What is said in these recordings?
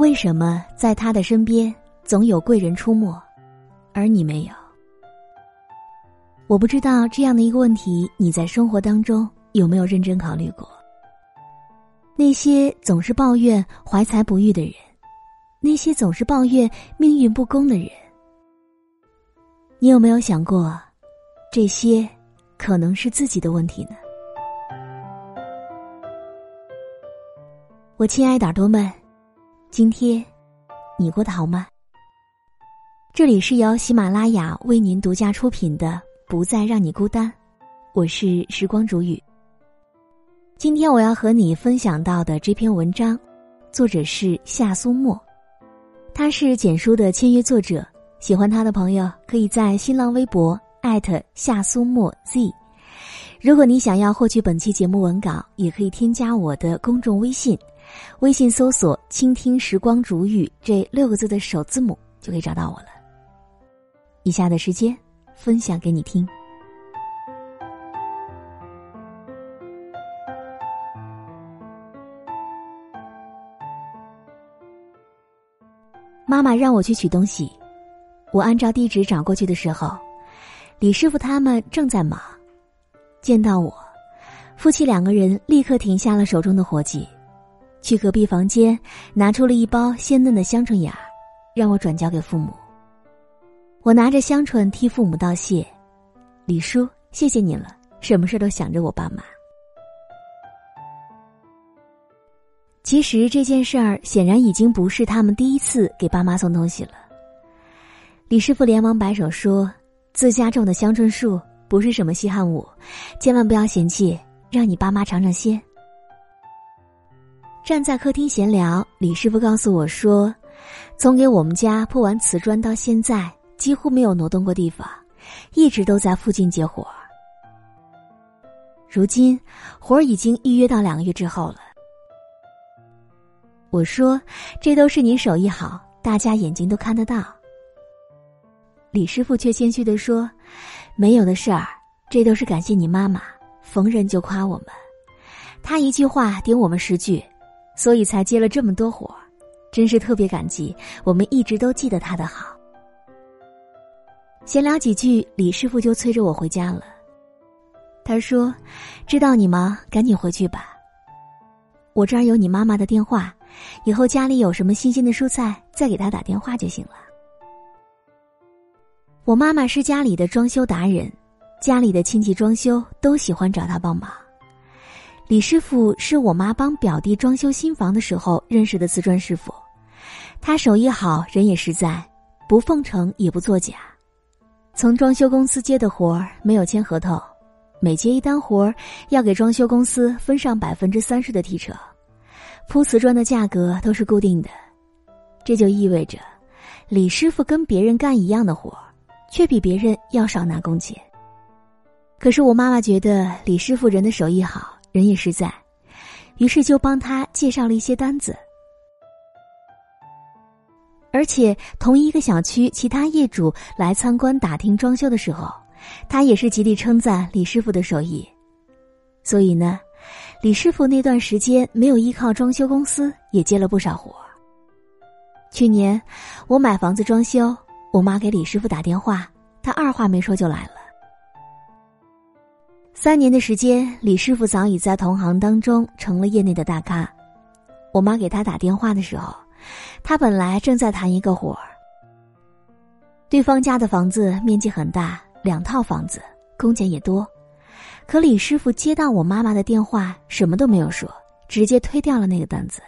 为什么在他的身边总有贵人出没，而你没有？我不知道这样的一个问题，你在生活当中有没有认真考虑过？那些总是抱怨怀才不遇的人，那些总是抱怨命运不公的人，你有没有想过，这些可能是自己的问题呢？我亲爱的耳朵们，今天你过得好吗？这里是由喜马拉雅为您独家出品的。不再让你孤单，我是时光煮雨。今天我要和你分享到的这篇文章，作者是夏苏沫，他是简书的签约作者。喜欢他的朋友可以在新浪微博艾特夏苏沫 z。如果你想要获取本期节目文稿，也可以添加我的公众微信，微信搜索“倾听时光煮雨”这六个字的首字母就可以找到我了。以下的时间。分享给你听。妈妈让我去取东西，我按照地址找过去的时候，李师傅他们正在忙。见到我，夫妻两个人立刻停下了手中的活计，去隔壁房间拿出了一包鲜嫩的香椿芽，让我转交给父母。我拿着香椿替父母道谢，李叔，谢谢你了，什么事都想着我爸妈。其实这件事儿显然已经不是他们第一次给爸妈送东西了。李师傅连忙摆手说：“自家种的香椿树不是什么稀罕物，千万不要嫌弃，让你爸妈尝尝鲜。”站在客厅闲聊，李师傅告诉我说：“从给我们家铺完瓷砖到现在。”几乎没有挪动过地方，一直都在附近接活儿。如今活儿已经预约到两个月之后了。我说：“这都是您手艺好，大家眼睛都看得到。”李师傅却谦虚的说：“没有的事儿，这都是感谢你妈妈，逢人就夸我们，她一句话顶我们十句，所以才接了这么多活儿，真是特别感激。我们一直都记得他的好。”闲聊几句，李师傅就催着我回家了。他说：“知道你忙，赶紧回去吧。我这儿有你妈妈的电话，以后家里有什么新鲜的蔬菜，再给她打电话就行了。”我妈妈是家里的装修达人，家里的亲戚装修都喜欢找她帮忙。李师傅是我妈帮表弟装修新房的时候认识的瓷砖师傅，他手艺好，人也实在，不奉承也不作假。从装修公司接的活儿没有签合同，每接一单活儿要给装修公司分上百分之三十的提成，铺瓷砖的价格都是固定的，这就意味着李师傅跟别人干一样的活儿，却比别人要少拿工钱。可是我妈妈觉得李师傅人的手艺好，人也实在，于是就帮他介绍了一些单子。而且，同一个小区其他业主来参观打听装修的时候，他也是极力称赞李师傅的手艺。所以呢，李师傅那段时间没有依靠装修公司，也接了不少活。去年我买房子装修，我妈给李师傅打电话，他二话没说就来了。三年的时间，李师傅早已在同行当中成了业内的大咖。我妈给他打电话的时候。他本来正在谈一个活儿，对方家的房子面积很大，两套房子，工钱也多。可李师傅接到我妈妈的电话，什么都没有说，直接推掉了那个单子。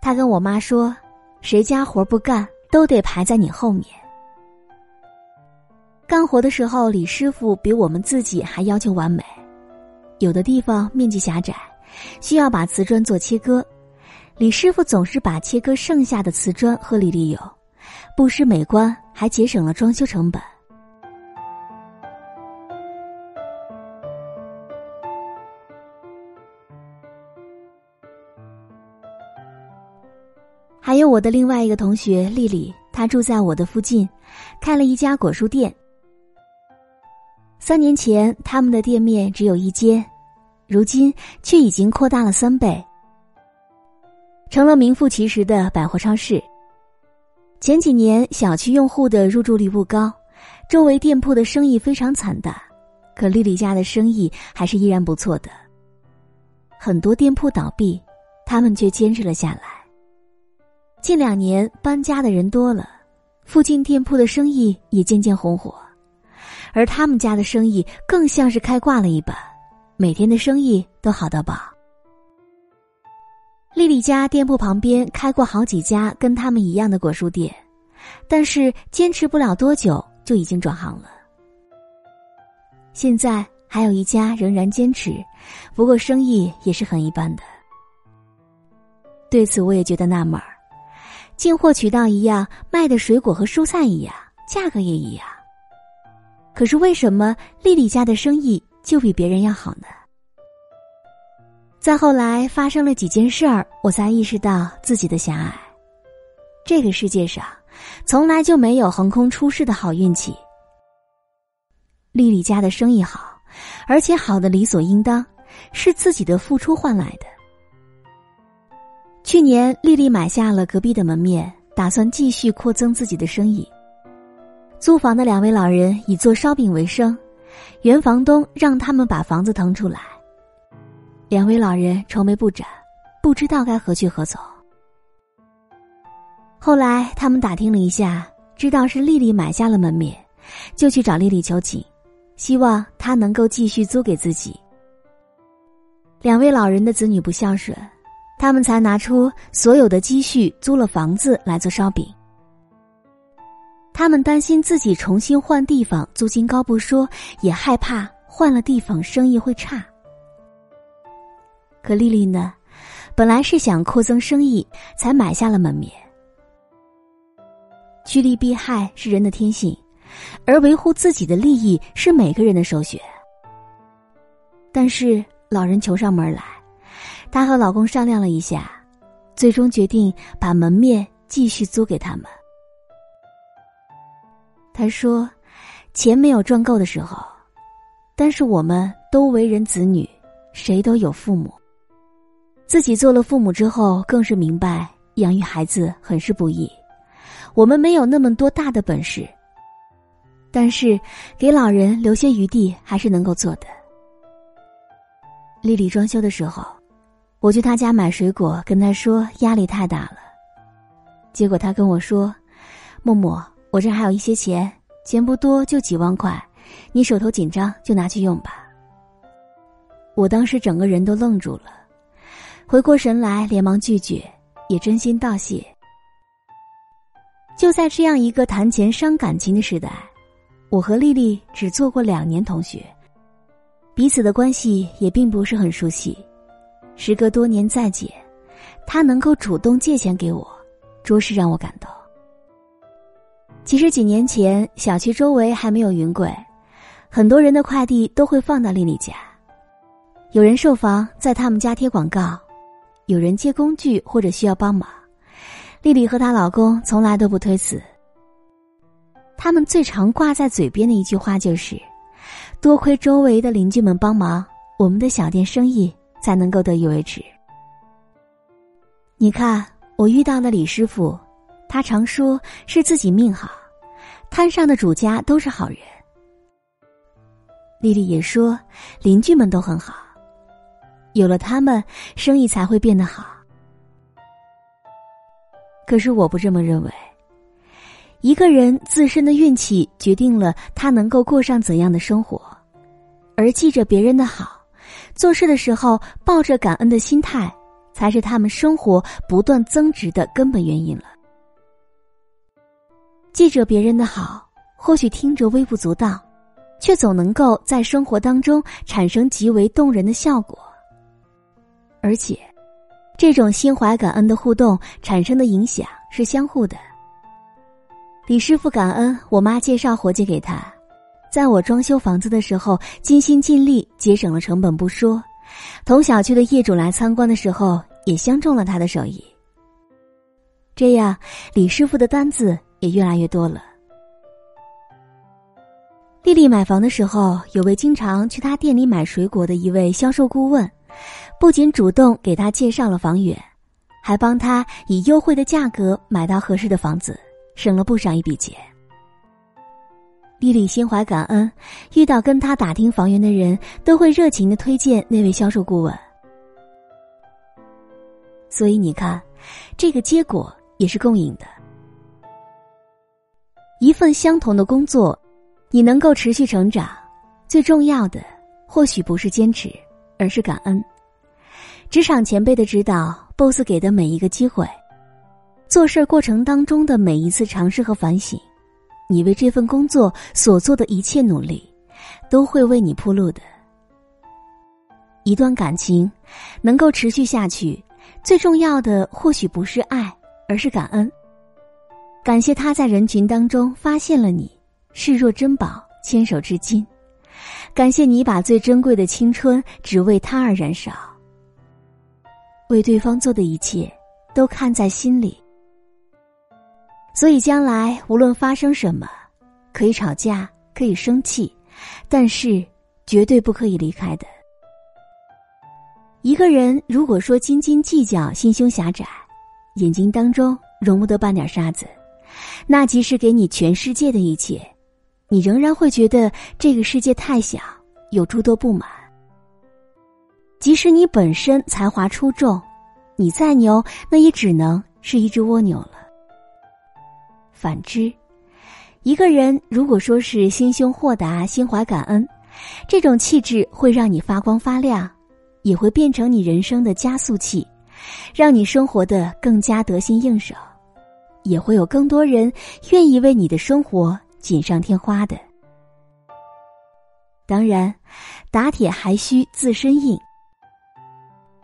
他跟我妈说：“谁家活不干，都得排在你后面。”干活的时候，李师傅比我们自己还要求完美，有的地方面积狭窄，需要把瓷砖做切割。李师傅总是把切割剩下的瓷砖合理利用，不失美观，还节省了装修成本。还有我的另外一个同学丽丽，她住在我的附近，开了一家果蔬店。三年前他们的店面只有一间，如今却已经扩大了三倍。成了名副其实的百货超市。前几年小区用户的入住率不高，周围店铺的生意非常惨淡，可丽丽家的生意还是依然不错的。很多店铺倒闭，他们却坚持了下来。近两年搬家的人多了，附近店铺的生意也渐渐红火，而他们家的生意更像是开挂了一般，每天的生意都好到爆。丽丽家店铺旁边开过好几家跟他们一样的果蔬店，但是坚持不了多久就已经转行了。现在。还有一家仍然坚持，不过生意也是很一般的。对此我也觉得纳闷儿，进货渠道一样，卖的水果和蔬菜一样，价格也一样。可是为什么丽丽家的生意就比别人要好呢？再后来发生了几件事儿，我才意识到自己的狭隘。这个世界上，从来就没有横空出世的好运气。丽丽家的生意好。而且好的理所应当，是自己的付出换来的。去年，丽丽买下了隔壁的门面，打算继续扩增自己的生意。租房的两位老人以做烧饼为生，原房东让他们把房子腾出来。两位老人愁眉不展，不知道该何去何从。后来，他们打听了一下，知道是丽丽买下了门面，就去找丽丽求情。希望她能够继续租给自己。两位老人的子女不孝顺，他们才拿出所有的积蓄租了房子来做烧饼。他们担心自己重新换地方，租金高不说，也害怕换了地方生意会差。可丽丽呢，本来是想扩增生意，才买下了门面。趋利避害是人的天性。而维护自己的利益是每个人的首选。但是老人求上门来，她和老公商量了一下，最终决定把门面继续租给他们。他说：“钱没有赚够的时候，但是我们都为人子女，谁都有父母。自己做了父母之后，更是明白养育孩子很是不易。我们没有那么多大的本事。”但是，给老人留些余地还是能够做的。丽丽装修的时候，我去她家买水果，跟她说压力太大了。结果她跟我说：“默默，我这还有一些钱，钱不多，就几万块，你手头紧张就拿去用吧。”我当时整个人都愣住了，回过神来，连忙拒绝，也真心道谢。就在这样一个谈钱伤感情的时代。我和丽丽只做过两年同学，彼此的关系也并不是很熟悉。时隔多年再见，她能够主动借钱给我，着实让我感动。其实几年前，小区周围还没有云柜，很多人的快递都会放到丽丽家。有人售房在他们家贴广告，有人借工具或者需要帮忙，丽丽和她老公从来都不推辞。他们最常挂在嘴边的一句话就是：“多亏周围的邻居们帮忙，我们的小店生意才能够得以维持。”你看，我遇到的李师傅，他常说是自己命好，摊上的主家都是好人。丽丽也说，邻居们都很好，有了他们，生意才会变得好。可是我不这么认为。一个人自身的运气决定了他能够过上怎样的生活，而记着别人的好，做事的时候抱着感恩的心态，才是他们生活不断增值的根本原因了。记着别人的好，或许听着微不足道，却总能够在生活当中产生极为动人的效果。而且，这种心怀感恩的互动产生的影响是相互的。李师傅感恩我妈介绍活计给他，在我装修房子的时候尽心尽力，节省了成本不说，同小区的业主来参观的时候也相中了他的手艺。这样，李师傅的单子也越来越多了。丽丽买房的时候，有位经常去她店里买水果的一位销售顾问，不仅主动给她介绍了房源，还帮他以优惠的价格买到合适的房子，省了不少一笔钱。丽丽心怀感恩，遇到跟他打听房源的人，都会热情的推荐那位销售顾问。所以你看，这个结果也是共赢的。一份相同的工作，你能够持续成长，最重要的或许不是坚持，而是感恩。职场前辈的指导，boss 给的每一个机会，做事过程当中的每一次尝试和反省。你为这份工作所做的一切努力，都会为你铺路的。一段感情能够持续下去，最重要的或许不是爱，而是感恩。感谢他在人群当中发现了你，视若珍宝，牵手至今。感谢你把最珍贵的青春只为他而燃烧，为对方做的一切都看在心里。所以，将来无论发生什么，可以吵架，可以生气，但是绝对不可以离开的。一个人如果说斤斤计较、心胸狭窄，眼睛当中容不得半点沙子，那即使给你全世界的一切，你仍然会觉得这个世界太小，有诸多不满。即使你本身才华出众，你再牛，那也只能是一只蜗牛了。反之，一个人如果说是心胸豁达、心怀感恩，这种气质会让你发光发亮，也会变成你人生的加速器，让你生活的更加得心应手，也会有更多人愿意为你的生活锦上添花的。当然，打铁还需自身硬，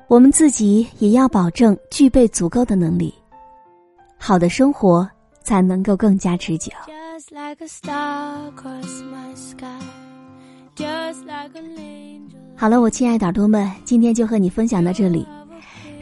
我们自己也要保证具备足够的能力，好的生活。才能够更加持久。好了，我亲爱的耳朵们，今天就和你分享到这里。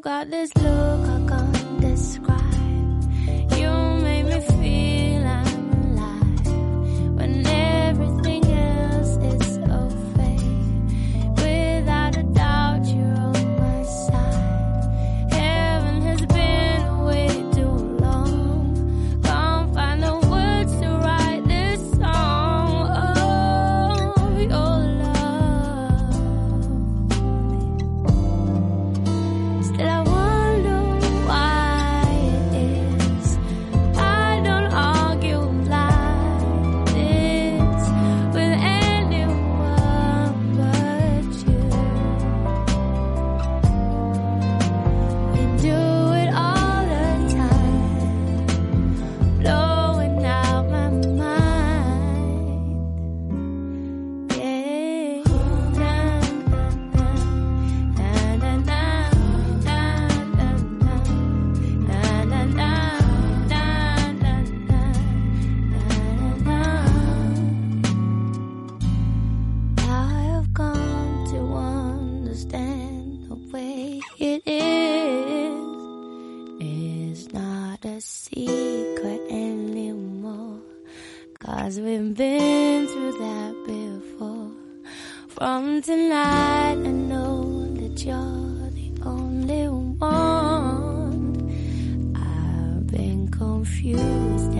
got this. Confused